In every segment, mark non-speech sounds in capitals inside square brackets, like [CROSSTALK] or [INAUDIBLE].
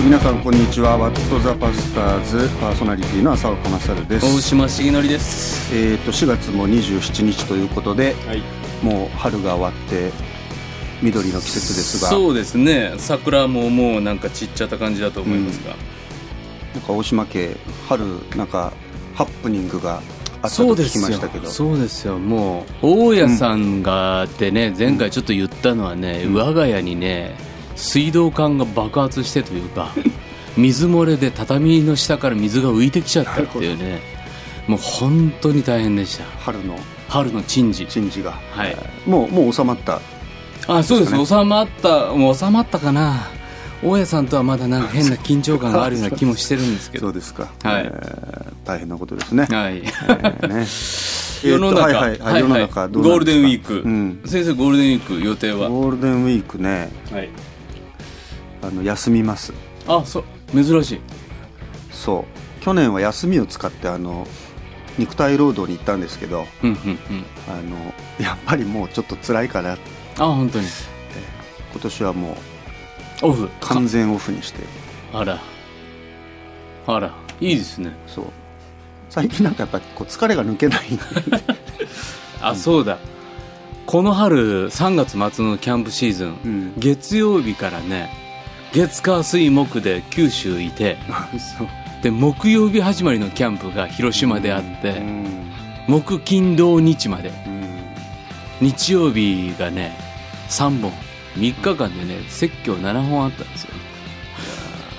と皆さんこんにちは。ワットザパスターズパーソナリティの浅岡勝です。大島重則です。えっ、と4月も27日ということではい。もう春が終わって緑の季節ですが。そうですね。桜ももうなんか散っちゃった感じだと思いますが、なんか大島家春なんかハプニングがあったと聞きそうですよましたけど。そうですよ。もう大家さんがってね、前回ちょっと言ったのはね、我が家にね水道管が爆発してというか [LAUGHS] 水漏れで畳の下から水が浮いてきちゃったっていうね。もう本当に大変でした。春の。春の珍事。珍事が、はい。もうもう収まった。あそうです。収まったもう収まったかな。大家さんとはまだなんか変な緊張感があるような気もしてるんですけど。そうですか、はい。えー大変なことですね、はい。えーね。[LAUGHS] 世の中、はいはいはい世の中ゴールデンウィーク、うん。先生ゴールデンウィーク予定は、ゴールデンウィークね。はい、あの休みます。あそう。珍しい。そう。去年は休みを使ってあの肉体労働に行ったんですけどうんうんうん。あのやっぱりもうちょっと辛いからあ本当に。今年はもうオフ。完全オフにして。あら。あら。いいですね。そう。最近なんかやっぱりこう疲れが抜けない。[LAUGHS] あ、そうだ。この春3月末のキャンプシーズン、うん。月曜日からね月火水木で九州いて。で木曜日始まりのキャンプが広島であって、うん。木金土日まで。うん。日曜日がね3本。3日間でね説教7本あったんですよ。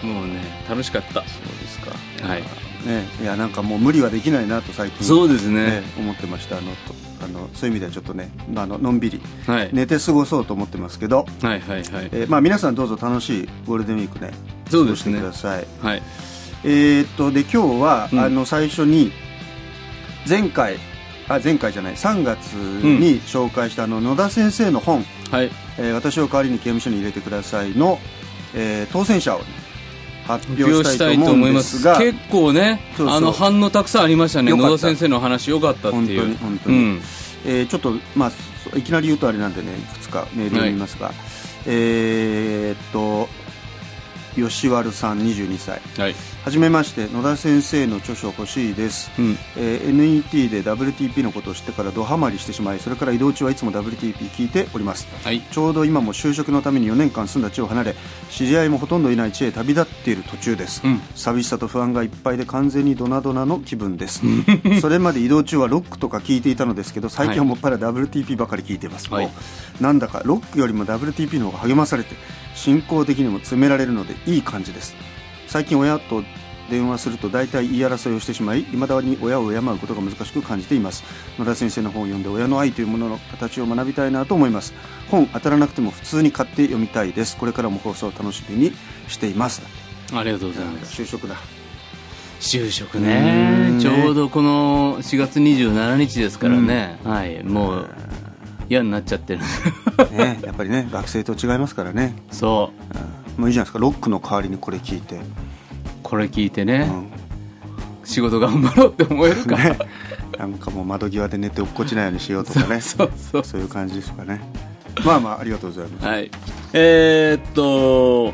もうね楽しかった。そうですか。はい。ねいやなんかもう無理はできないなと最近そうですね。ね思ってましたあのとあのそういう意味ではちょっとねあののんびりはい、寝て過ごそうと思ってますけど、はいはいはい。えーまあ、皆さんどうぞ楽しいゴールデンウィークねそうですね。過ごしてください。はい。えーっとで今日は、うん。あの最初に前回あ前回じゃない3月に紹介したあの野田先生の本はい「えー私を代わりに刑務所に入れてくださいの」えー当選者をね、発表ししたたいと思います。すが結構ねあの反応たくさんありましたね野田先生の話よかったって本当いうに本当に、うんえーちょっと、まあ、いきなり言うとあれなんでねいくつかメールを読みますが、えーっと吉丸さん22歳。はい。はじめまして野田先生の著書欲しいです、うん。えー NET で WTP のことを知ってからドハマりしてしまいそれから移動中はいつも WTP 聞いております。はい。ちょうど今も就職のために4年間住んだ地を離れ知り合いもほとんどいない地へ旅立っている途中です、うん。寂しさと不安がいっぱいで完全にドナドナの気分です。[LAUGHS] それまで移動中はロックとか聞いていたのですけど最近はもっぱら WTP ばかり聞いています、はい。なんだかロックよりも WTP の方が励まされて進行的にも詰められるのでいい感じです。最近親と電話すると大体言い争いをしてしまい未だに親を敬うことが難しく感じています。野田先生の本を読んで親の愛というものの形を学びたいなと思います。本当たらなくても普通に買って読みたいです。これからも放送を楽しみにしています。ありがとうございます。就職だ。就職うね。んちょうどこの4月27日ですからね、はい。もう嫌になっちゃってる。ねやっぱりね学生と違いますからね、そう。うんもういいじゃないですかロックの代わりにこれ聞いて、これ聞いてね、うん。仕事頑張ろうって思えるか、ね、なんかもう窓際で寝て落っこちないようにしようとかね。[LAUGHS] そうそう。そういう感じですかね。まあまあありがとうございます。はい。えー、っと、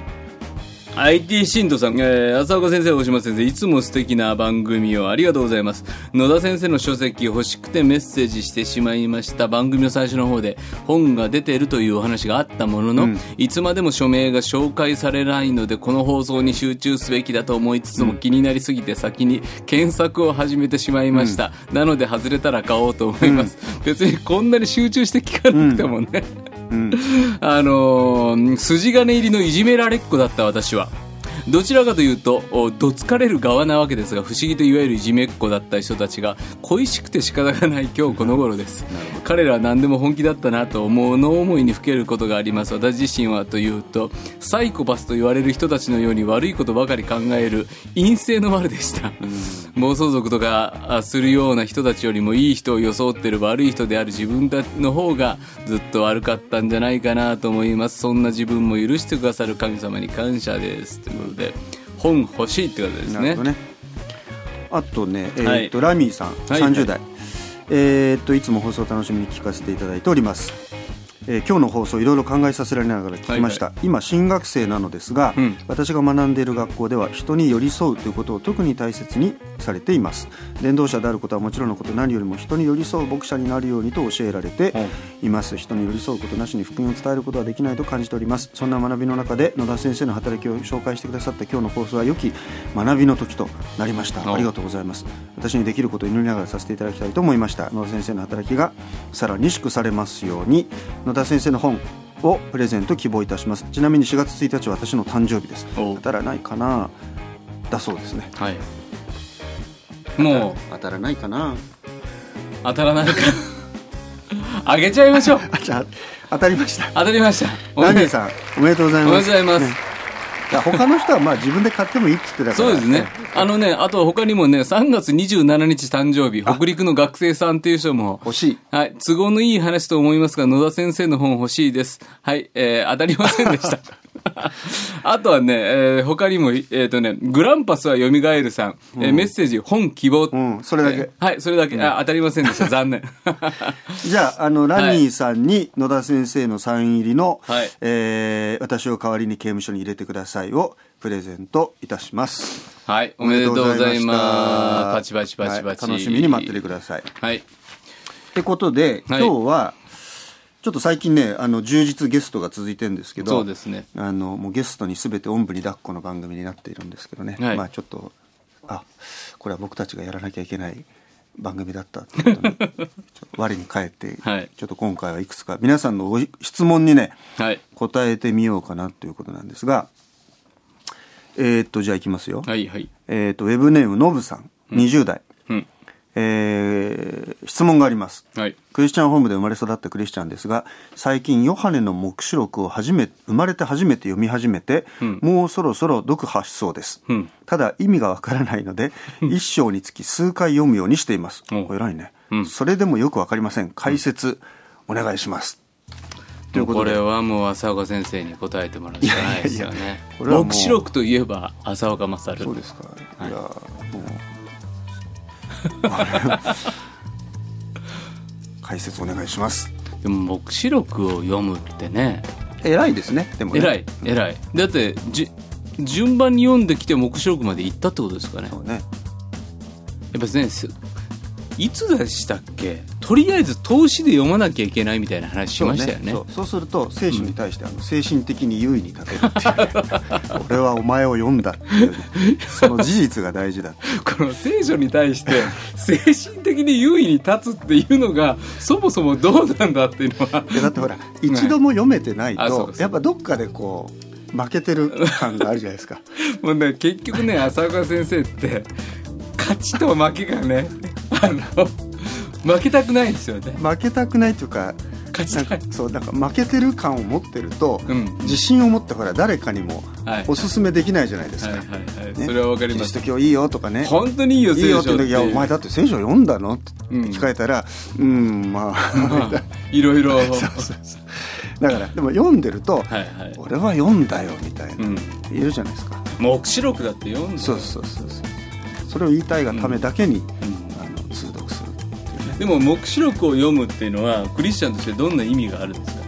IT 信徒さん、えー、浅岡先生、大島先生、いつも素敵な番組をありがとうございます。野田先生の書籍欲しくてメッセージしてしまいました。番組の最初の方で本が出ているというお話があったものの、うんいつまでも署名が紹介されないので、この放送に集中すべきだと思いつつも気になりすぎて先に検索を始めてしまいました。なので外れたら買おうと思います。別にこんなに集中して聞かなくてもね。うんあのー筋金入りのいじめられっ子だった私は。どちらかというと、おどつかれる側なわけですが、不思議といわゆるいじめっ子だった人たちが、恋しくて仕方がない今日この頃です。彼らは何でも本気だったなと思うの思いにふけることがあります。私自身はというと、サイコパスと言われる人たちのように悪いことばかり考える陰性の悪でした。暴走族とかあするような人たちよりもいい人を装ってる悪い人である自分たちの方がずっと悪かったんじゃないかなと思いますそんな自分も許してくださる神様に感謝ですということで本欲しいってことですね。ね。あとね、えーはい。とラミーさん、はい30代、えー、といつも放送を楽しみに聞かせていただいておりますえー今日の放送いろいろ考えさせられながら聞きました、今新学生なのですが、うん。私が学んでいる学校では人に寄り添うということを特に大切にされています。伝道者であることはもちろんのこと何よりも人に寄り添う牧者になるようにと教えられてい。ます。人に寄り添うことなしに福音を伝えることはできないと感じております。そんな学びの中で野田先生の働きを紹介してくださった今日の放送は良き学びの時となりました。おありがとうございます。私にできることを祈りながらさせていただきたいと思いました。野田先生の働きがさらに祝されますように。野田先生の本をプレゼント希望いたします。ちなみに4月1日は私の誕生日です。お。当たらないかな。だそうですね。はい。もう。当たらないかな。当たらないか。[LAUGHS] あげちゃいましょう。[LAUGHS] あ当たりました。当たりました。おめでランディさんおめでとうございます。おめでとうございます。ね他の人はまあ自分で買ってもいいって言ってたからそうですね。あのね、あと他にもね、3月27日誕生日、北陸の学生さんっていう人も、欲しいはい、都合のいい話と思いますが、野田先生の本欲しいです。はい、えー、当たりませんでした。[LAUGHS] あとはね、えー、他にも、えっ、とね、グランパスは蘇るさん、えーメッセージ、本希望。うんそれだけえーはい、それだけ。あ、当たりませんでした。[LAUGHS] 残念。[LAUGHS] じゃあ、あの、ラニーさんに野田先生のサイン入りの、はいえー私を代わりに刑務所に入れてくださいをプレゼントいたします。はい、おめでとうございます。パチパチパチはいパチ。楽しみに待っててください。っはい。てことで、はい今日は、ちょっと最近ね、あの、充実ゲストが続いてるんですけど、そうですねあの、もうゲストに全ておんぶに抱っこの番組になっているんですけどね、はいまあちょっと、あ、これは僕たちがやらなきゃいけない番組だったってことに、[LAUGHS] 我に返って、はいちょっと今回はいくつか皆さんのご質問にね、はい。答えてみようかなということなんですが、えー、っと、じゃあいきますよ。はい、はい。えー、っと、ウェブネームのぶさん、20代。うん。えー質問があります。はい。クリスチャンホームで生まれ育ったクリスチャンですが、最近ヨハネの黙示録を初め、生まれて初めて読み始めて、うんもうそろそろ読破しそうです。うんただ意味がわからないので、一章につき数回読むようにしています。偉いね、うんそれでもよくわかりません。解説、お願いします。というこれはもう浅岡先生に答えてもらうしかないですよねこれはもう黙示録といえば浅岡勝そうですか。い、や、もう。[LAUGHS] 解説お願いします。でも黙示録を読むってね偉いですね。でもね。偉い偉いだってじ順番に読んできて黙示録まで行ったってことですかねそうね。やっぱねすいつでしたっけ？とりあえず投資で読まなきゃいけないみたいな話しましたよね。そうそう。そうすると聖書に対してあの精神的に優位に立てるっていう、俺はお前を読んだっていう。ね、その事実が大事だ [LAUGHS] この聖書に対して精神的に優位に立つっていうのがそもそもどうなんだっていうのは。でだってほら一度も読めてないとやっぱどっかでこう負けてる感があるじゃないですか。[LAUGHS] もうね結局ね浅岡先生って勝ちと負けがねあの負けたくないんですよね。負けたくないっていうか勝ちたい。なんかそうなんか負けてる感を持ってると、うん。自信を持ってほら誰かにもはい。おすすめできないじゃないですか、はいはいはい、ねそれはわかります。キリスト教いいよとかね。本当にいいよいいよって言う時お前だって聖書読んだの?」ってうん聞かれたら「うん、まあ」ま [LAUGHS] あいろいろ。[LAUGHS] はいだからでも読んでると「はい俺は読んだよ」みたいな、うん。言えるじゃないですか。黙示録だって読んでそうそうそうそう。それを言いたいがためだけに、うんでも黙示録を読むっていうのはクリスチャンとしてどんな意味があるんですか？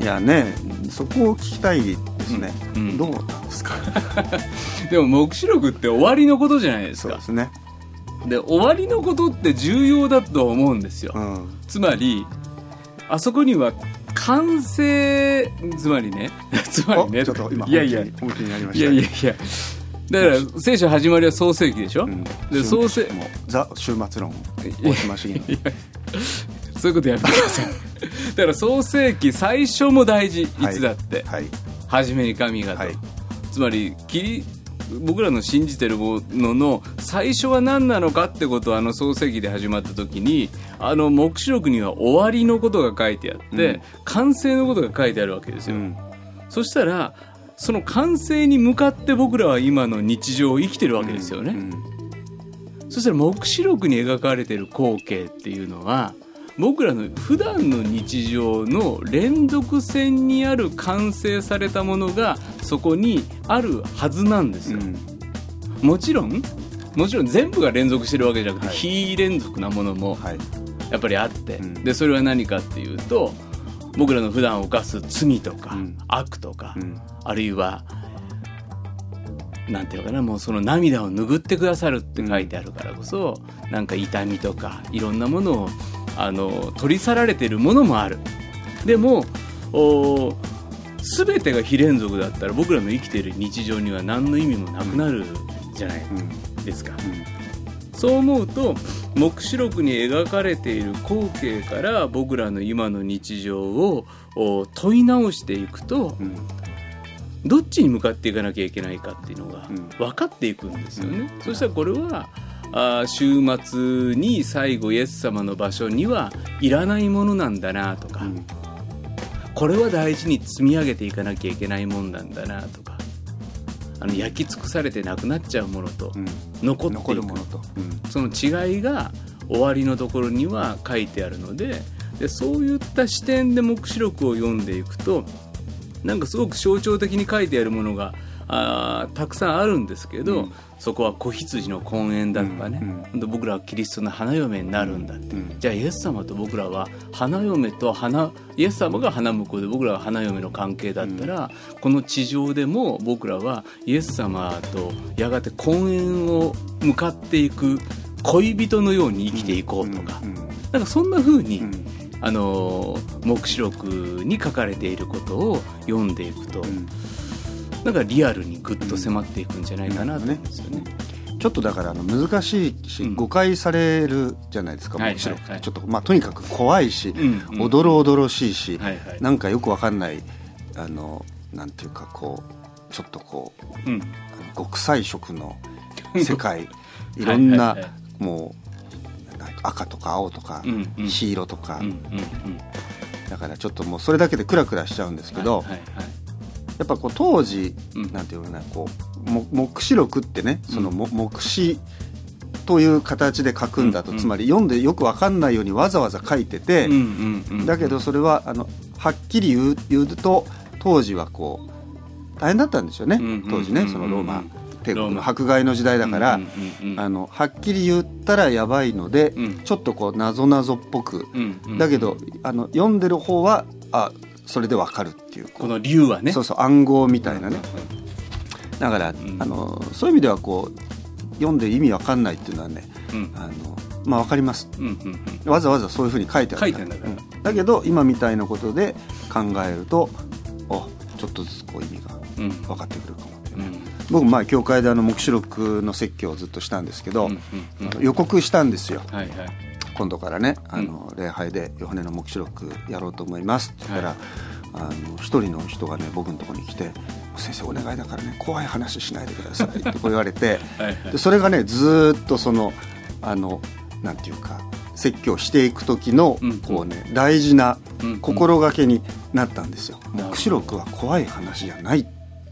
いやねそこを聞きたいですね、うんうん。どうなんですか？[LAUGHS] でも黙示録って終わりのことじゃないですか。そうですね。で終わりのことって重要だと思うんですよ、うん。つまりあそこには完成つまりね [LAUGHS] つまりねおちょっと今いやいや。本気に本気になりまいした。やいやいやだから聖書始まりは創世記でしょ、うん。で創世もうザ終末論大島茂いや。そういうことやめてください。だから創世記最初も大事。いつだって、はい。初めに神がと、はい。つまりキリ僕らの信じてるものの最初は何なのかってことをあの創世記で始まった時にあの黙示録には終わりのことが書いてあって、うん。完成のことが書いてあるわけですよ、うん。そしたらその完成に向かって僕らは今の日常を生きてるわけですよね、うんそしたら黙示録に描かれている光景っていうのは僕らの普段の日常の連続線にある完成されたものがそこにあるはずなんですよ、うん。もちろんもちろん全部が連続してるわけじゃなくて、はい。非連続なものもはい。やっぱりあって、うん。でそれは何かっていうと僕らの普段犯す罪とか、うん。悪とか、うん。あるいはなんていうのかなもうその涙を拭ってくださるって書いてあるからこそ、なんか痛みとかいろんなものをあの取り去られてるものもある。でもお全てが非連続だったら僕らの生きている日常には何の意味もなくなるじゃないうん。ですか、そう思うと黙示録に描かれている光景から僕らの今の日常をお問い直していくとうん。どっちに向かっていかなきゃいけないかっていうのがうん。分かっていくんですよね。そしたらこれはあー週末に最後イエス様の場所にはいらないものなんだなとか、うん。これは大事に積み上げていかなきゃいけないもんなんだなとかあの焼き尽くされてなくなっちゃうものとうん。残っていく。残るものと、うん。その違いが終わりのところには書いてあるのででそういった視点で黙示録を読んでいくとなんかすごく象徴的に書いてあるものがあーたくさんあるんですけど、うん。そこは子羊の婚宴だとかね、うんほん。と僕らはキリストの花嫁になるんだって、うん。じゃあイエス様と僕らは花嫁と花イエス様が花婿で僕らは花嫁の関係だったら、この地上でも僕らはイエス様とやがて婚宴を向かっていく恋人のように生きていこうとか、うん。なんかそんな風に、うん。あのー黙示録に書かれていることを読んでいくと、うんなんかリアルにグッと迫っていくんじゃないかなと思うんですよね。ちょっとだからあの難しいし、うん。誤解されるじゃないですかはい黙示録って、ちょっとまあとにかく怖いし、うんうん。おどろおどろしい。し、なんかよくわかんないあのなんていうかこうちょっとこううん。極彩色の世界。[LAUGHS] いろんなもう赤とか青とか、黄色とか、だからちょっともうそれだけでクラクラしちゃうんですけど、はいやっぱこう当時、うん。なんていうのかなこうも黙示録ってねそのも、黙示という形で書くんだと、うんうん。つまり読んでよくわかんないようにわざわざ書いてて、うんうんうんだけどそれはあのはっきり言う言うと当時はこう大変だったんですよね、うんうん当時ねそのローマ帝国の迫害の時代だから、うんうんうんあのはっきり言ったらやばいので、うん。ちょっとこうなぞなぞっぽく、だけどあの読んでる方はあそれでわかるっていう。この竜はね。そうそう暗号みたいなね。だから、ん。あのそういう意味ではこう読んで意味わかんないっていうのはねうん。あのまあわかります。うんうんうん。わざわざそういうふうに書いてある書いてあるんだからうんだけど今みたいなことで考えるとあちょっとずつこう意味がうん。分かってくるかもうね、うん。僕前教会であの黙示録の説教をずっとしたんですけど、うんうんうん。予告したんですよ。はいはい今度からねあの、礼拝でヨハネの黙示録やろうと思います。って言ったら、はいあの一人の人がね僕のところに来て「先生お願いだからね怖い話しないでください」ってこう [LAUGHS] 言われてはいはい。でそれがねずーっとそのあのなんていうか説教していく時のうんこうね大事なうん心がけになったんですよ。ほど。黙示録は怖い話じゃないっ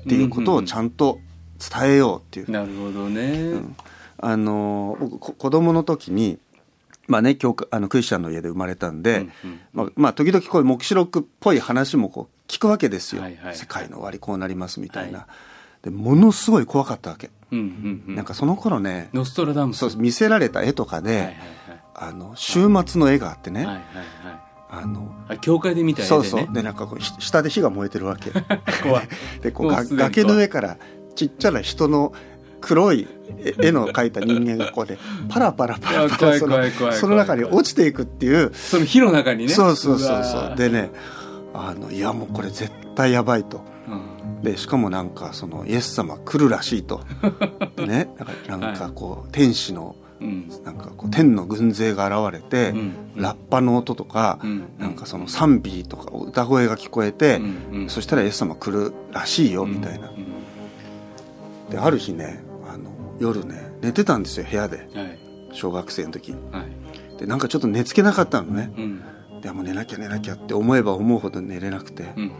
ていうことをちゃんと伝えようっていう。なるほどね、うん。あの子供の時にまあね教会あのクリスチャンの家で生まれたんで、うんうん。まあ、まあ時々こういう黙示録っぽい話もこう聞くわけですよ、はいはい世界の終わりこうなりますみたいな、はでものすごい怖かったわけ、うんうんうん。なんかその頃ねノストラダムス。そう見せられた絵とかで、はいはいあの週末の絵があってね、はいはいはいはい。あのあ教会で見た絵でね。そうそう。でなんかこうし下で火が燃えてるわけ。[LAUGHS] 怖い。[LAUGHS] でこう崖の上からちっちゃな人の黒い絵絵の描いた人間がこうでパラパラパラパラその中に落ちていくっていう。その火の中にね。そうそうそうそう。でねあのいやもうこれ絶対やばいと。うん。でしかもなんかそのイエス様来るらしいと。で [LAUGHS] ねなんかこう天使のうん。なんかこう天の軍勢が現れて、うん。ラッパの音とか、うん。なんかその賛美とか歌声が聞こえて、そしたらイエス様来るらしいよみたいな、うん。である日ね夜ね寝てたんですよ部屋で。はい。小学生の時はい。でなんかちょっと寝つけなかったのね。うん。でもう寝なきゃ寝なきゃって思えば思うほど寝れなくて、うん。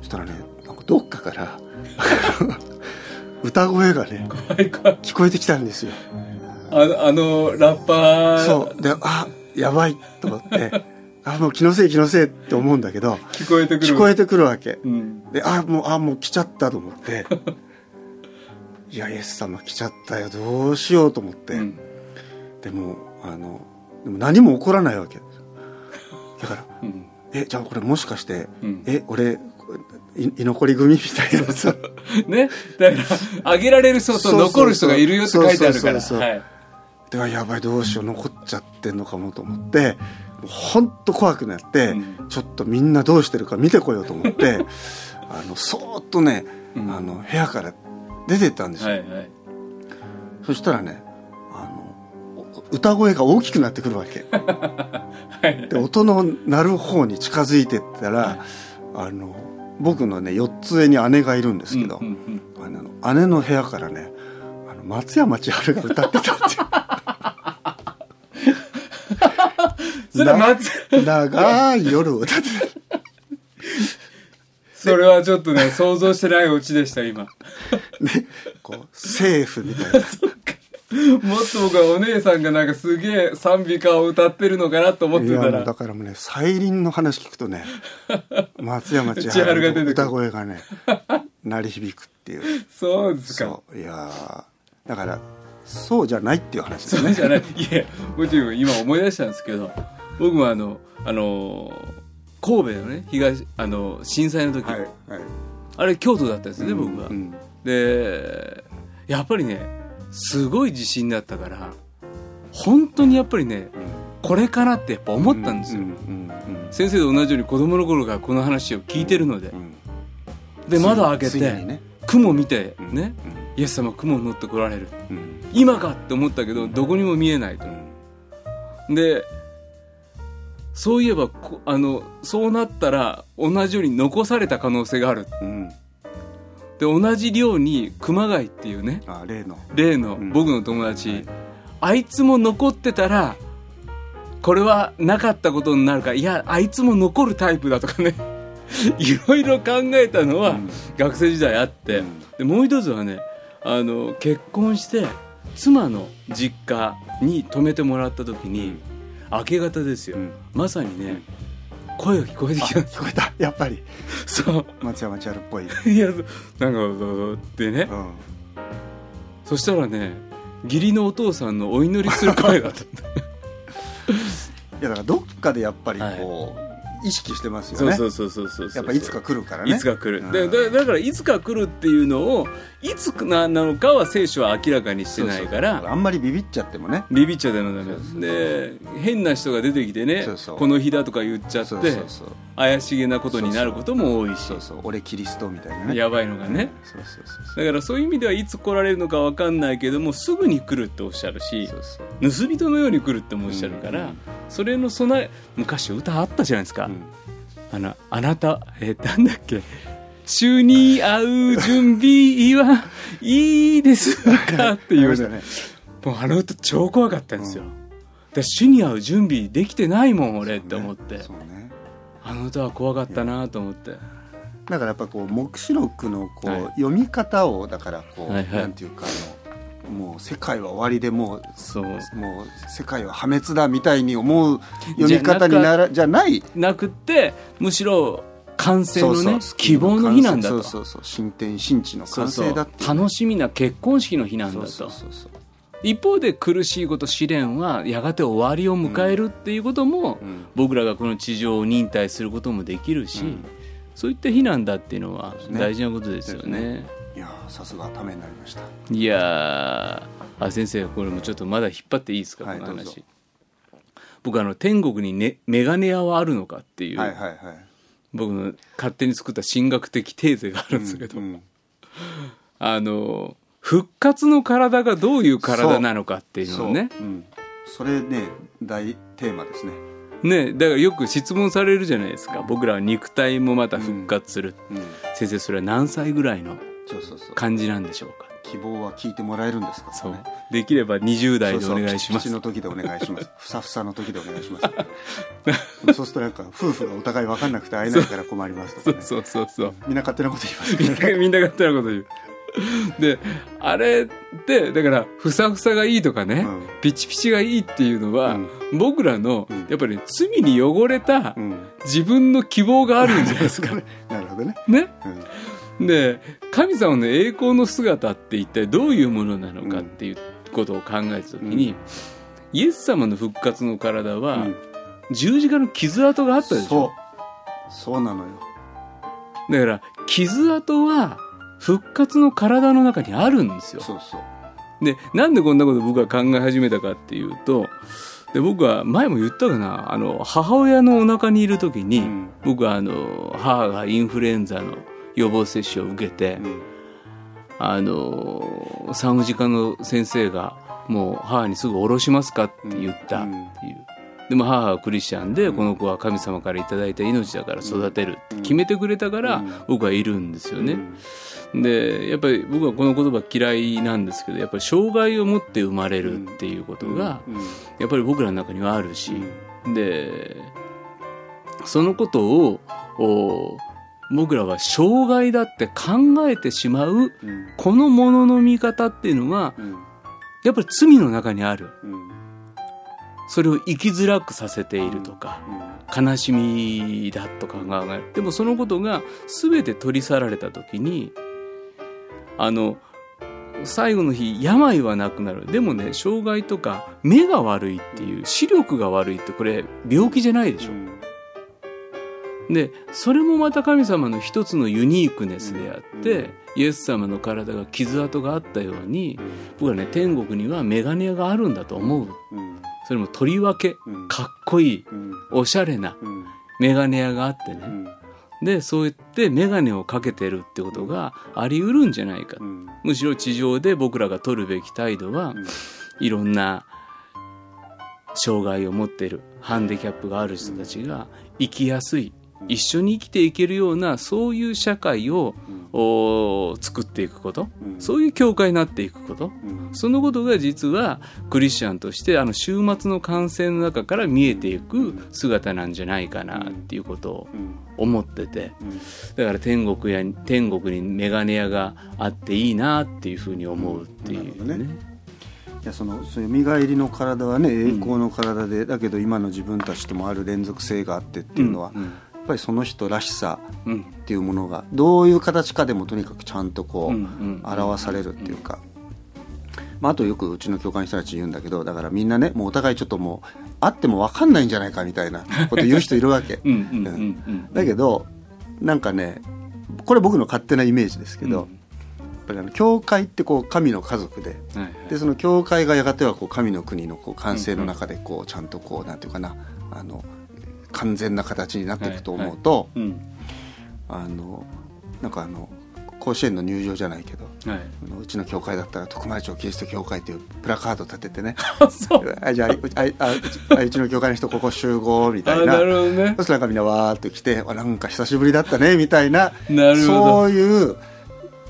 そしたらねなんかどっかから [LAUGHS] 歌声がね聞こえてきたんですよ。あのあのラッパー。そう。であやばいと思って。あもう気のせい気のせいって思うんだけど聞こえてくる聞こえてくるわけ。うん。であもうあもう来ちゃったと思っていやイエス様来ちゃったよどうしようと思って、うん。でもあのでも何も起こらないわけ。だからうんえじゃあこれもしかして、うん。え俺い居残り組みたいなさね。だから、あげられる人と残る人がいるよって書いてあるから。ではやばいどうしよう残っちゃってんのかもと思ってもうほんと怖くなって、うん。ちょっとみんなどうしてるか見てこようと思って [LAUGHS] あのそーっとね、うん。あの部屋から出てったんですよ、はいはい。そしたらねあのお歌声が大きくなってくるわけ。[LAUGHS] はい。で音の鳴る方に近づいてったら、あの僕のね4つ上に姉がいるんですけど、うんうんうん。あの姉の部屋からねあの松山千春が歌ってたって [LAUGHS] それ松、長い夜を歌ってた [LAUGHS] それはちょっとね、想像してないオチでした、今。ねこうセーフみたいなもっと僕はお姉さんがなんかすげえ賛美歌を歌ってるのかなと思ってたらだ。からもうね再臨の話聞くとね [LAUGHS] 松山千千春春が出てくるの歌声がね鳴り響くっていうそうですか。いやーだからそうじゃないっていう話ですねそうじゃない。いや、もちろん今思い出したんですけど、僕もあの、あの、神戸のね、東、あの、震災の時、はいはいあれ京都だったんですね、僕は。うんで、やっぱりね、すごい地震だったから、本当にやっぱりね、これかなってやっぱ思ったんですよ。うんうん先生と同じように子供の頃からこの話を聞いてるのでう。んで、窓開けて、ね雲見て、うんね、イエス様雲に乗ってこられる。うんうん今かって思ったけど、どこにも見えないと。でそういえばこあのそうなったら同じように残された可能性がある。うん。で同じ寮に熊谷っていうねあ例の。例のうん。僕の友達、はい。あいつも残ってたらこれはなかったことになるからいやあいつも残るタイプだとかね。[LAUGHS] いろいろ考えたのはうん。学生時代あって、うん。でもう一つはねあの結婚して妻の実家に泊めてもらった時に、明け方ですよ、うん。まさにね声が聞こえてあきた聞こえた。やっぱり。[LAUGHS] そう。松山千春っぽい、[LAUGHS] いやなんかでね。うん。そしたらね義理のお父さんのお祈りする声だった。[LAUGHS] いやだからどっかでやっぱりこう、意識してますよね。そうそうそうそうそうやっぱいつか来るからね。いつか来る、うん。でだだからいつか来るっていうのをいつななのかは聖書は明らかにしてないからあんまりビビっちゃってもね。ビビっちゃダメダメで変な人が出てきてねこの日だとか言っちゃって怪しげなことになることも多いし。そうそう。俺キリストみたいなね。やばいのがね。だからそういう意味ではいつ来られるのか分かんないけどもすぐに来るっておっしゃるし盗人のように来るってもおっしゃるから、うんそれの備え昔歌あったじゃないですか、うん。あのあなたえーなんだっけ？主に会う準備はいいですか？っていうねありましたね。もうあの歌超怖かったんですよ、で主に会う準備できてないもん俺って思って、ね。あの歌は怖かったなと思って、だからやっぱこう黙示録のこう、はい。読み方をだからこう、はいはい。なんていうかあのもう世界は終わりでもうそうもう世界は破滅だみたいに思う読み方にならじゃない。なくってむしろ完成のね希望の日なんだと。そうそうそう新天新地の完成だって楽しみな結婚式の日なんだと。そうそうそう一方で苦しいこと試練はやがて終わりを迎えるっていうことも、うん。僕らがこの地上を忍耐することもできるし、うんそういった日なんだっていうのは大事なことですよね。いやーさすがためになりました。いやーあ先生これもちょっとまだ引っ張っていいですか、はいこの話。僕あの天国に、ね、メガネ屋はあるのかっていう、はいはいはい。僕の勝手に作った神学的テーゼがあるんですけど、うんうん。あの復活の体がどういう体なのかっていうのをね。そう、うん、それね大テーマですね、ねだからよく質問されるじゃないですか。僕らは肉体もまた復活する、うん、先生それは何歳ぐらいの感じなんでしょうか？希望は聞いてもらえるんですか？そう。ねできれば20代でお願いします。の時でお願いします。[LAUGHS] ふさふさの時でお願いします。[LAUGHS] そうするとなんか夫婦がお互い分かんなくて会えないから困りますとか、ね、そうそうそうそう。みんな勝手なこと言いますみんなみんな勝手なこと言う。であれってだからふさふさがいいとかね、うん。ピチピチがいいっていうのは、うん僕らの、うん。やっぱり罪に汚れたうん。自分の希望があるんじゃないですか。[LAUGHS] なるほどね、ね。うん。で神様の栄光の姿って一体どういうものなのかっていうことを考えた時に、イエス様の復活の体は、うん。十字架の傷跡があったでしょ。そそうなのよ。だから傷跡は復活の体の中にあるんですよ。そうそう。でなんでこんなこと僕は考え始めたかっていうとで僕は前も言ったかな。あの母親のお腹にいる時に、うん。僕はあの母がインフルエンザの予防接種を受けて、うん。あの産婦人科の先生がもう母にすぐ下ろしますかって言った。っていう、でも母はクリスチャンで、この子は神様からいただいた命だから育てるって決めてくれたから、うん。僕はいるんですよね、でやっぱり僕はこの言葉嫌いなんですけどやっぱり障害を持って生まれるっていうことが、うんやっぱり僕らの中にはあるし、でそのことをお僕らは障害だって考えてしまううん。このものの見方っていうのはうん。やっぱり罪の中にある。うん。それを生きづらくさせているとか悲しみだと考える。でもそのことが全て取り去られた時にあの最後の日病はなくなる。でもね障害とか目が悪いっていう視力が悪いってこれ病気じゃないでしょ。でそれもまた神様の一つのユニークネスであって、イエス様の体が傷跡があったように僕はね天国にはメガネ屋があるんだと思う。うん。それもとりわけうん。かっこいいうん。おしゃれなうん。メガネ屋があってね、うんでそうやってメガネをかけてるってことがあり得るんじゃないか、うん。むしろ地上で僕らが取るべき態度は、うん。いろんな障害を持っているハンディキャップがある人たちが生きやすい一緒に生きていけるようなそういう社会を、お作っていくこと、うん。そういう教会になっていくこと。うん。そのことが実はクリスチャンとしてあの週末の感染の中から見えていく姿なんじゃないかなっていうことをうん。思ってて。うん。だから天国や天国にメガネ屋があっていいなっていうふうに思うっていうね。いやそのそういう蘇りの体はね栄光の体で、だけど今の自分たちともある連続性があってっていうのは、ぱりその人らしさうん。っていうものがどういう形かでもとにかくちゃんとこう、表されるっていうか、まあ、あとよくうちの教会の人たち言うんだけどだからみんなねもうお互いちょっともう会っても分かんないんじゃないかみたいな [LAUGHS] こと言う人いるわけ。だけどなんかねこれ僕の勝手なイメージですけど、うん。やっぱりあの教会ってこう神の家族ではいはい。でその教会がやがてはこう神の国のこう完成の中でこうちゃんとこうなんていうかなあの完全な形になっていくと思うと、うん。あのなんかあの甲子園の入場じゃないけどはい。うちの教会だったら徳丸町キリスト教会というプラカード立ててね。[LAUGHS] あじゃあああうちの教会の人ここ集合みたいな。あなるほどね。そしたらみんなわーっと来てあなんか久しぶりだったねみたいな。そういう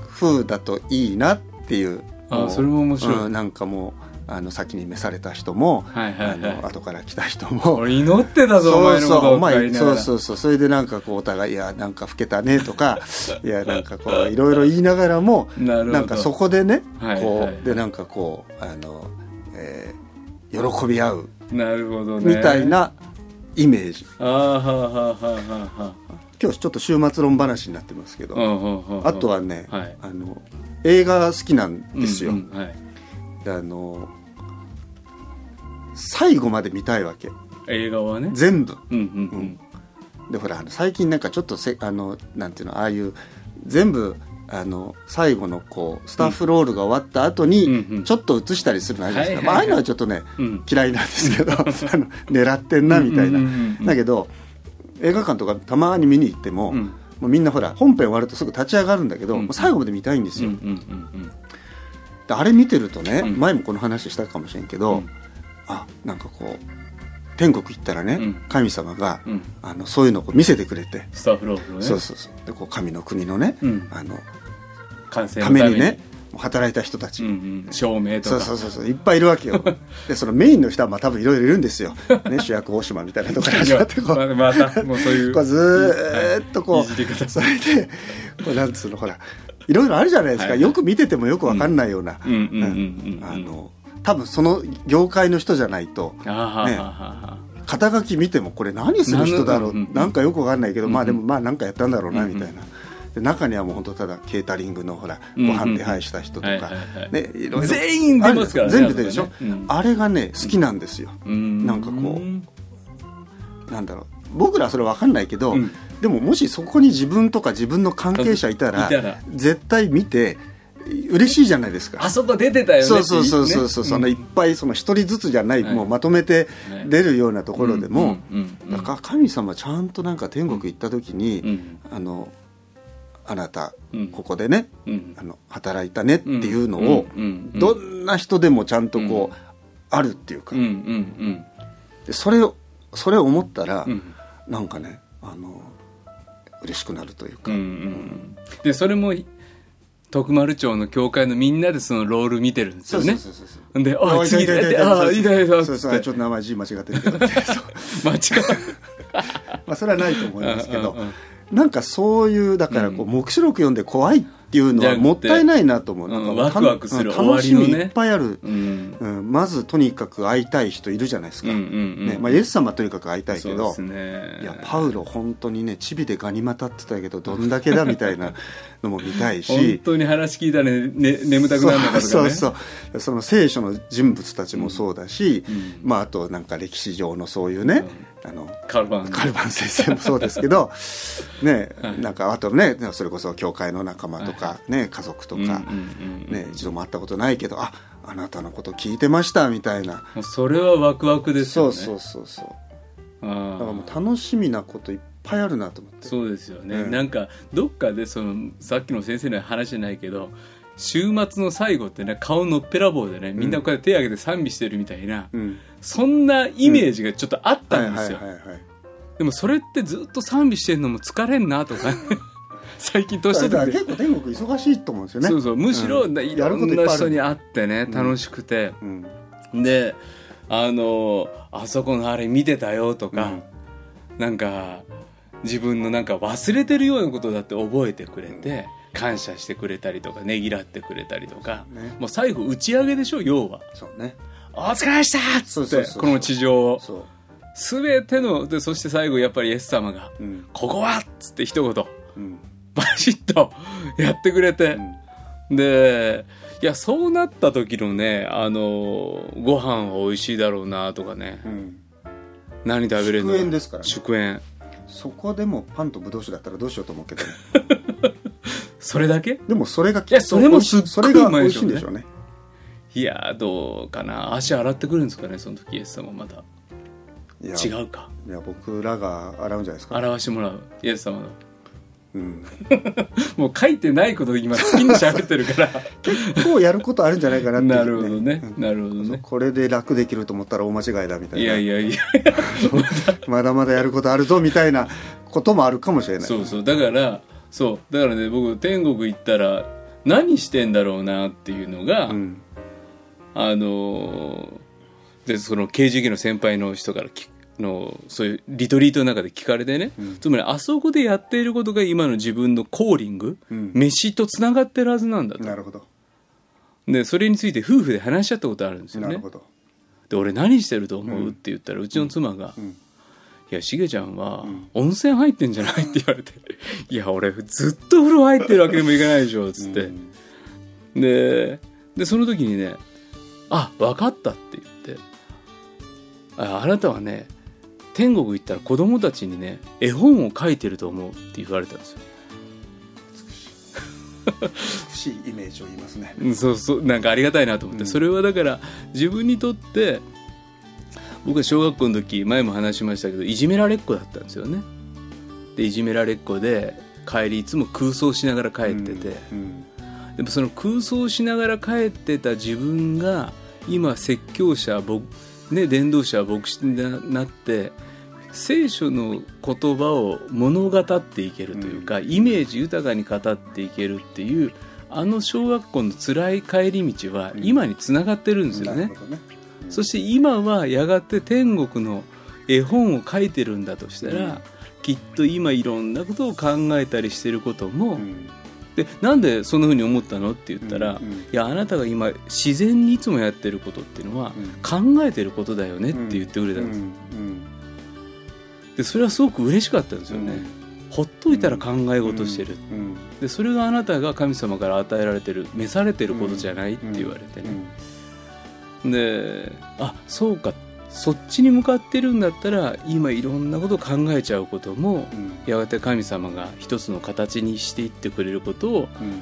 風だといいなっていう。うあそれも面白い。うんなんかもうあの先に召された人も、はいはいはい。あの後から来た人も。俺祈ってたぞおそうそうお前そうそうそう。それでなんかこうお互いいやなんか老けたねとかいやなんかこういろいろ言いながらもなんかそこでねはいこう、はい。でなんかこうあの、えー喜び合うなるほどね。みたいなイメージ、ああはあはあはあはあ今日ちょっと週末論話になってますけど、はあはあはあとはね、はい。あの映画好きなんですよ、うんうんはい。であの最後まで見たいわけ。映画はね。全部。うんうんでほら最近なんかちょっとせあのなんていうのああいう全部あの最後のこうスタッフロールが終わった後うん。うにん。ちょっと映したりするのあるじゃないですか、あ、ああいうのはちょっとね、うん。嫌いなんですけど [LAUGHS] あの狙ってんなみたいな、うんうんうんうん。だけど映画館とかたまに見に行っても,、うん。もうみんなほら本編終わるとすぐ立ち上がるんだけど、うん。もう最後まで見たいんですよ、うんうんうん。であれ見てるとね、うん。前もこの話したかもしれんけど、うんあなんかこう天国行ったらね、うん。神様が、うん。あのそういうのをこう見せてくれて、スタッフロールのね。そうそうそう。でこう神の国のね、うん。あの完成のために。ねもう働いた人たち、うんうん。照明とか。そうそうそうそう。いっぱいいるわけよ。[LAUGHS] でそのメインの人はまあ多分いろいろいるんですよ、ね、[LAUGHS] 主役大島みたいなところから始まってこう。[LAUGHS] ままたもうそういうこうずーっとこいじり方。うそれでこうなんつうのほらいろいろあるじゃないですか、はいよく見ててもよくわかんないような、うんうんうんうん。うん。あの多分その業界の人じゃないとね肩書き見てもこれ何する人だろうなんかよくわかんないけど、まあうん。でもまあなんかやったんだろうなうんみたいな。で中にはもう本当ただケータリングのほらうんご飯手配した人とか全員出ますからね全部出るでしょ？ね。うん。あれがね好きなんですよ。うん。なんかこうなんだろう。僕らはそれわかんないけどうん。でももしそこに自分とか自分の関係者いたらいたら。絶対見て嬉しいじゃないですか。あそこ出てたよね。そうそうそうそうそう、っていそのいっぱいその一人ずつじゃない、はい。もうまとめてね出るようなところでも、うんうんうんだから神様ちゃんとなんか天国行った時に、うん。あのあなた、うん。ここでねうん。あの働いたねっていうのを、うんうんうんどんな人でもちゃんとこう、あるっていうか、うんうんでそれをそれを思ったら、うんうん。なんかねあの嬉しくなるというか、うんうん。でそれも徳丸町の教会のみんなでそのロール見てるんですよね。そうそうそうそうであ次だいたいたいいた。いたそうそう。ちょっと名前字間違ってるけど。[LAUGHS] 間違 [LAUGHS] まあそれはないと思いますけど。うんうんうんなんかそういうだからこう黙示録読んで怖いっていうのはもったいないなと思う。うんなんかワクワ楽しみいっぱいある、うん。うん、まずとにかく会いたい人いるじゃないですか、うんうんうんねまあ、イエス様はとにかく会いたいけどね。いやパウロ本当にねチビでガニ股ってたけどどんだけだみたいな [LAUGHS] のも見たい本し当に話聞いたらねね眠たくなるのかとかね。そうそうその聖書の人物たちもそうだし、うんまあ、あとなんか歴史上のそういうね、あのカルバン。カルバン先生もそうですけど [LAUGHS] ね、はい。なんかあとねそれこそ教会の仲間とか、ね家族とか、うんうんうんうん。ね、一度も会ったことないけどああなたのこと聞いてましたみたいな、それはワクワクですよね。そうそうそうそう。あだーからもう楽しみなこといっぱいあるなと思って。そうですよね、うん。なんかどっかでそのさっきの先生の話じゃないけど週末の最後ってね顔のっぺらぼうでねみんなこうやって手挙げて賛美してるみたいな、うん。そんなイメージがちょっとあったんですよ、はいはいはいはい。でもそれってずっと賛美してるのも疲れんなとかね。[LAUGHS] 最近年だから取って結構天国忙しいと思うんですよね。そうそう。むしろ、うんいやろんなることいっぱいある。人に会ってね楽しくて、うん。であのあそこのあれ見てたよとか、なんか自分のなんか忘れてるようなことだって覚えてくれて、感謝してくれたりとかねぎらってくれたりとか、ね。もう最後打ち上げでしょ要は。そうね「お疲れした!」っつそうそうそうってこの地上を。そ全てのでそして最後やっぱりイエス様がううん「ここは!」っつって一言うん。バシッとやってくれて、でいやそうなった時のねあのご飯は美味しいだろうなとかねうん。何食べれるの祝宴ですからね。祝宴。そこでもパンとブドウ酒だったらどうしようと思うけどね [LAUGHS] それだけ？でもそれがきいやそれもすっごいそれが美味しいんでしょうね。いやどうかな。足洗ってくるんですかねその時イエス様まだいや違うか。いや僕らが洗うんじゃないですか。洗わしてもらう。イエス様の。うん。[LAUGHS] もう書いてないことを今好きに喋ってるから。結構やることあるんじゃないかなっていうなるほどね。うん。なるほどね。これで楽できると思ったら大間違いだみたいな。いやいやいや。[LAUGHS] まだまだやることあるぞみたいなこともあるかもしれない。そうそう。だからそう。だからね僕天国行ったら何してんだろうなっていうのが、うん。あのーでその KGK の先輩の人から聞のそういうリトリートの中で聞かれてね、うん。つまりあそこでやっていることが今の自分のコーリング、うん。飯とつながってるはずなんだと。なるほど。でそれについて夫婦で話し合ったことあるんですよね。なるほど。で俺何してると思う、うん。って言ったらうちの妻が「うんいやしげちゃんはん。温泉入ってんじゃない?」って言われて「[LAUGHS] いや俺ずっと風呂入ってるわけにもいかないでしょ」つって、うん。ででその時にね「あ分かった」って言って。あ「あなたはね天国行ったら子供たちにね絵本を書いてると思う」って言われたんですよ。美しい。[LAUGHS] イメージを言いますね。うんそうそう。なんかありがたいなと思って、うん。それはだから自分にとって僕は小学校の時前も話しましたけどいじめられっ子だったんですよね。でいじめられっ子で帰りいつも空想しながら帰ってて、うんでもその空想しながら帰ってた自分が今説教者牧ね伝道者牧師になって聖書の言葉を物語っていけるというか、イメージ豊かに語っていけるっていうあの小学校の辛い帰り道は今につながってるんですよね、ねそして今はやがて天国の絵本を書いてるんだとしたら、うん。きっと今いろんなことを考えたりしてることも、うん。でなんでそんな風に思ったのって言ったら、うんうんいやあなたが今自然にいつもやってることっていうのは、考えてることだよねって言ってくれたんです、うん。でそれはすごく嬉しかったんですよね、ほっといたら考え事してる、うん。でそれがあなたが神様から与えられてる召されてることじゃないって言われてね、であそうか。そっちに向かってるんだったら今いろんなことを考えちゃうこともうん。やがて神様が一つの形にしていってくれることをうん。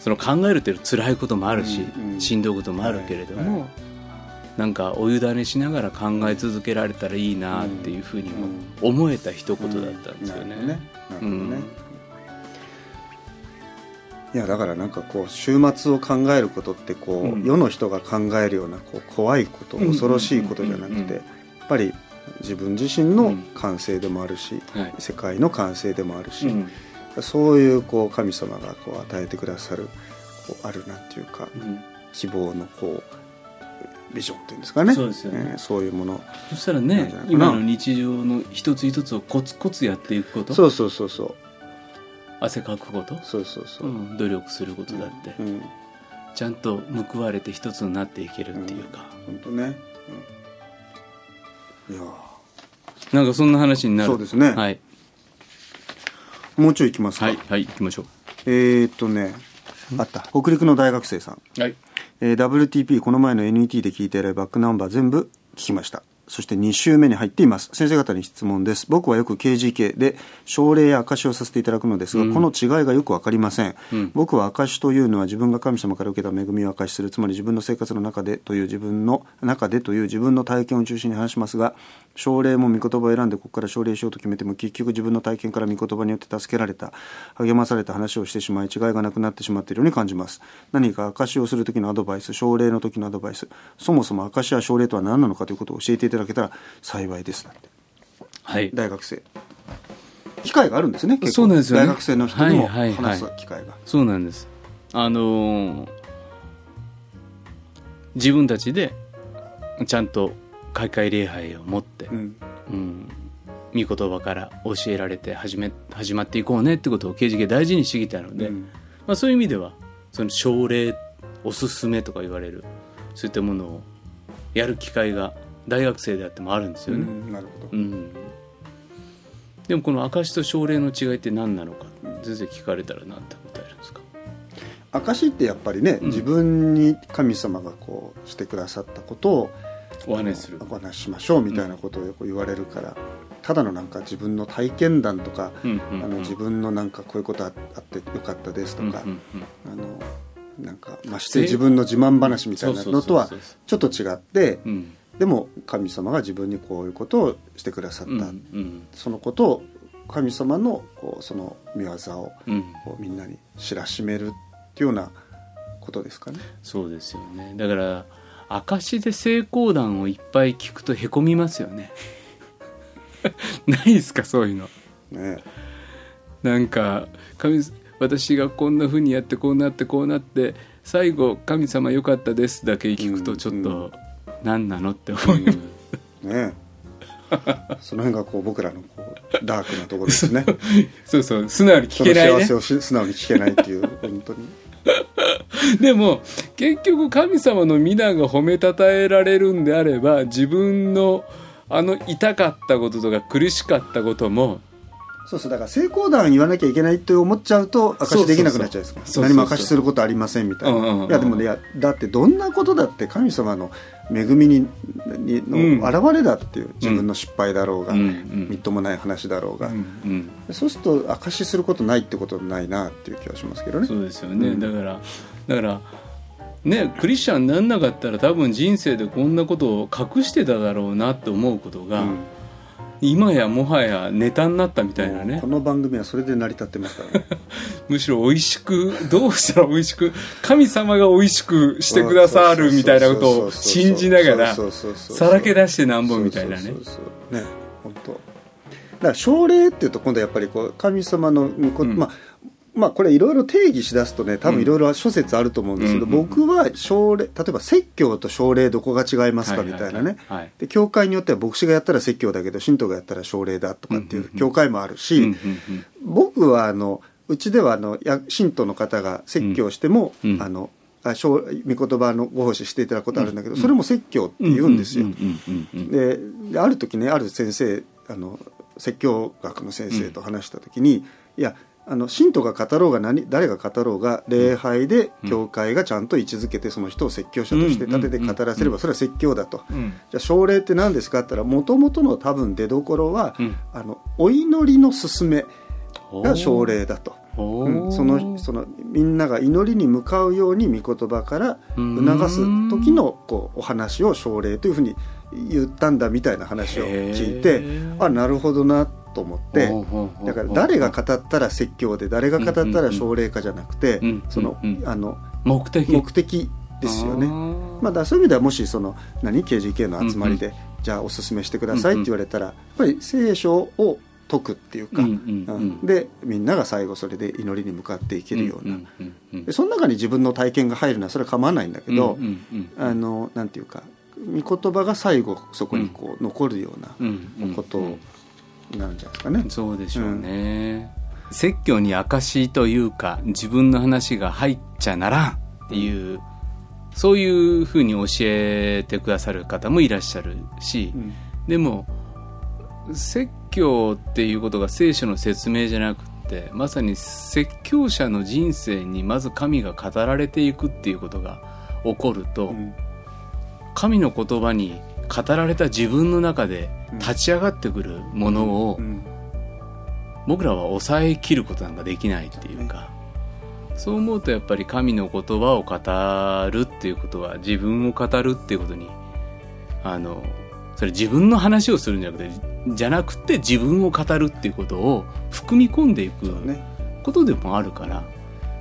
その考えるっていう辛いこともあるし、しんどいこともあるけれども、はい。なんかお委ねしながら考え続けられたらいいなっていうふうにも思えた一言だったんですよね、うんいやだからなんかこう週末を考えることってこう、うん。世の人が考えるようなこう怖いことうん。恐ろしいことじゃなくうん。てやっぱり自分自身の完成でもあるし、はい。世界の完成でもあるし、うん。そういうこう神様がこう与えてくださるこうあるなんていうかうん。希望のこうビジョンっていうんですかね。そうですよね。えーそういうもの。そしたらね今の日常の一つ一つをコツコツやっていくこと。そうそうそうそう汗かくこと、そうそうそう。う、ん、努力することだって、うん。ちゃんと報われて一つになっていけるっていうか、本当ね、うん。いやなんかそんな話になる。そうですね。はい。ーもうちょい行きますか、はいはい行きましょえー、っとねあった。北陸の大学生さん、うはい。えー WTP この前の NET で聞いているバックナンバー全部聞きましたそして2週目に入っています。先生方に質問です。僕はよく KGK で症例や証しをさせていただくのですが、うん。この違いがよく分かりません、うん。僕は証しというのは自分が神様から受けた恵みを証しするつまり自分の生活の中でという自分の中でという自分の体験を中心に話しますが症例も御言葉を選んでここから症例しようと決めても結局自分の体験から御言葉によって助けられた励まされた話をしてしまい違いがなくなってしまっているように感じます。何か証しをする時のアドバイス症例の時のアドバイスそもそも証しや症例とは何なのかということを教えていただけたら幸いですだって。はい。大学生。機会があるんですね結構。そうなんですよね。大学生の人にもはいはいはい。話す機会が、そうなんです。あのー自分たちでちゃんと開会礼拝を持って、うん。うん、御言葉から教えられて始め始まっていこうねってことを刑事が大事にしてきたので、うん。まあ、そういう意味ではその奨励おすすめとか言われるそういったものをやる機会が大学生であってもあるんですよね、うんなるほど、うん。でもこの証と奨励の違いって何なのか先生聞かれたら何て答えるんですか？証ってやっぱりね、うん。自分に神様がこうしてくださったことをお話しする。お話ししましょうみたいなことをよく言われるから、ただのなんか自分の体験談とか、あの自分のなんかこういうことああってよかったですとか、あのなんかまして自分の自慢話みたいなのとはちょっと違ってそううんでも神様が自分にこういうことをしてくださった、うんうん。そのことを神様のこうその見業をうん。こうみんなに知らしめるっていうようなことですかね。そうですよね。だから証で成功談をいっぱい聞くとへこみますよね。[LAUGHS] ないですかそういうの。ね。なんか神私がこんな風にやってこうなってこうなって最後「神様良かったです」だけ聞くとちょっと何なのって思います、ね [LAUGHS] その辺がこう僕らのこうダークなところですね。[LAUGHS] そうそう素直に聞けないね。幸せをし素直に聞けないっていう本当に。[LAUGHS] でも結局神様の皆が褒めたたえられるんであれば自分のあの痛かったこととか苦しかったこともそうそうだから成功談言わなきゃいけないって思っちゃうと証しできなくなっちゃうんです何も証しすることありませんみたいな、うんうんうん。いやでもねいやだってどんなことだって神様の恵みにの現れだっていう自分の失敗だろうが、みっともない話だろうが、うんそうすると証しすることないってことないなっていう気がしますけどね。そうですよね、うん。だからだからねクリスチャンになんなかったら多分人生でこんなことを隠してただろうなって思うことが、うん今やもはやネタになったみたいなね。この番組はそれで成り立ってますからね。[LAUGHS] むしろ美味しくどうしたら美味しく神様が美味しだかしてくださるみたいなことを信じながらさらけ出してなんぼみたいなね。そうそうそうそうね本当。だから奨励っていうと今度やっぱりこう神様の御こ、うん。まあまあこれいろいろ定義しだすとね多分いろいろ諸説あると思うんですけど、うん僕は奨励例えば説教と奨励どこが違いますかみたいなね。はいで教会によっては牧師がやったら説教だけど神道がやったら奨励だとかっていう教会もあるし、うんうん僕はあのうちではあのや信徒の方が説教しても、うんうん。あの御言葉のご奉仕していただくことあるんだけど、うんそれも説教って言うんですよ。である時ねある先生あの説教学の先生と話した時に、いやあの信徒が語ろうが何誰が語ろうが礼拝で教会がちゃんと位置づけてその人を説教者として立てて語らせればそれは説教だと、うん。じゃあ奨励って何ですかって言ったらもともとの多分出どころは、うん。あのお祈りの勧めが奨励だと。うん。そのそのみんなが祈りに向かうように御言葉から促す時のこうお話を奨励というふうに言ったんだみたいな話を聞いてあなるほどなと思ってだから誰が語ったら説教で誰が語ったら奨励かじゃなくてうんそのうん。あの目的。目的ですよね。まあ、だそういう意味ではもしその何？KGK の集まりで、じゃあおすすめしてくださいって言われたら、やっぱり聖書を解くっていうか、うんうんうん。うん。でみんなが最後それで祈りに向かっていけるような、んうんうんでその中に自分の体験が入るのはそれは構わないんだけど、うんうんうんあのなんていうか御言葉が最後そこにこう残るようなうんうんことになるんじゃないですかね。そうでしょうね、説教に証というか自分の話が入っちゃならんっていう、そういうふうに教えてくださる方もいらっしゃるし、うん。でも説教っていうことが聖書の説明じゃなくってまさに説教者の人生にまず神が語られていくっていうことが起こると、うん。神の言葉に語られた自分の中で立ち上がってくるものを、うん。僕らは抑えきることなんかできないっていうかそう思うとやっぱり神の言葉を語るっていうことは自分を語るっていうことにあのそれ自分の話をするんじゃなくてじゃなくて自分を語るっていうことを含み込んでいくことでもあるから、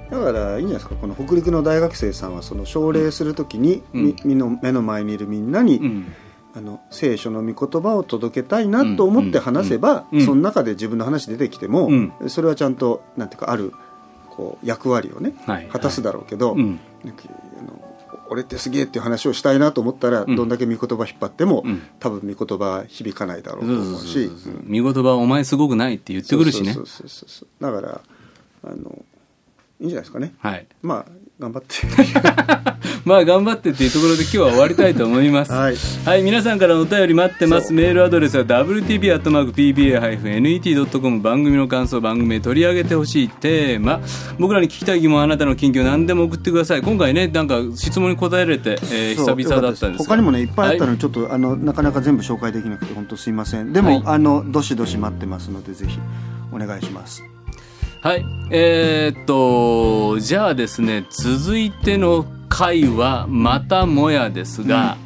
だからいいんじゃないですかこの北陸の大学生さんはその奨励するときに、うん。みみの目の前にいるみんなに、うんあの聖書の御言葉を届けたいなと思って話せば、その中で自分の話出てきても、うん。それはちゃんとなんていうかあるこう役割をねはい。果たすだろうけど、俺ってすげえっていう話をしたいなと思ったら、うん。どんだけ御言葉引っ張っても、うん。多分御言葉は響かないだろうと思うしそううん見言葉お前すごくない？って言ってくるしね。だからあのいいんじゃないですかね。はい。まあ頑張って。[LAUGHS] まあ頑張ってっていうところで今日は終わりたいと思います。はい。はい、皆さんからのお便り待ってます。メールアドレスは wtb.pba-net.com 番組の感想、番組で取り上げてほしいテーマ、僕らに聞きたい疑問、あなたの近況何でも送ってください。今回ね、なんか質問に答えれて、えー久々だったんですが。他にもねいっぱいあったのはにちょっと、あのなかなか全部紹介できなくて本当すいません。でも、はい。あのどしどし待ってますのでぜひお願いしますはい、えーっと、じゃあですね、続いての回はまたもやですが、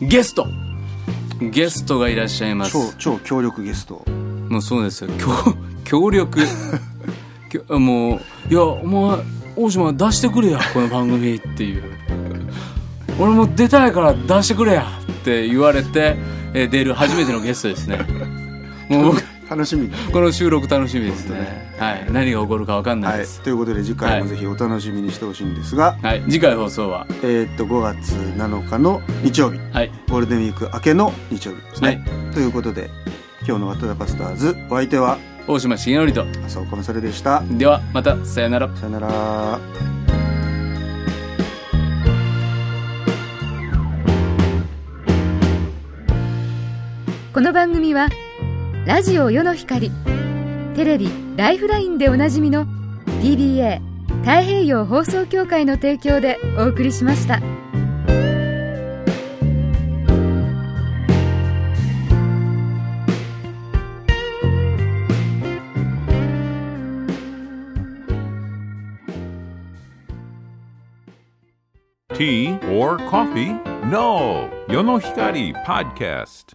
ゲスト。ゲストがいらっしゃいます。超超強力ゲスト。もうそうですよ。強強力。[LAUGHS] もういやお前大島出してくれやこの番組っていう。俺も出たいから出してくれやって言われて、えー出る初めてのゲストですね。[LAUGHS] もう僕楽しみに。この収録楽しみですね。はい。何が起こるか分かんないはい。です、ということで次回もぜひお楽しみにしてほしいんですが、はい、次回放送は？えーっと5月7日の日曜日。はい。ゴールデンウィーク明けの日曜日ですね、はい。ということで今日の「ワット・ザ・パスターズ」お相手は？大島重則と。浅岡勝でした。ではまた。さよなら。さよなら。この番組はラジオ世の光テレビ「ライフライン」でおなじみの PBA 太平洋放送協会の提供でお送りしました。Tea or coffee? No. Yonohikari Podcast.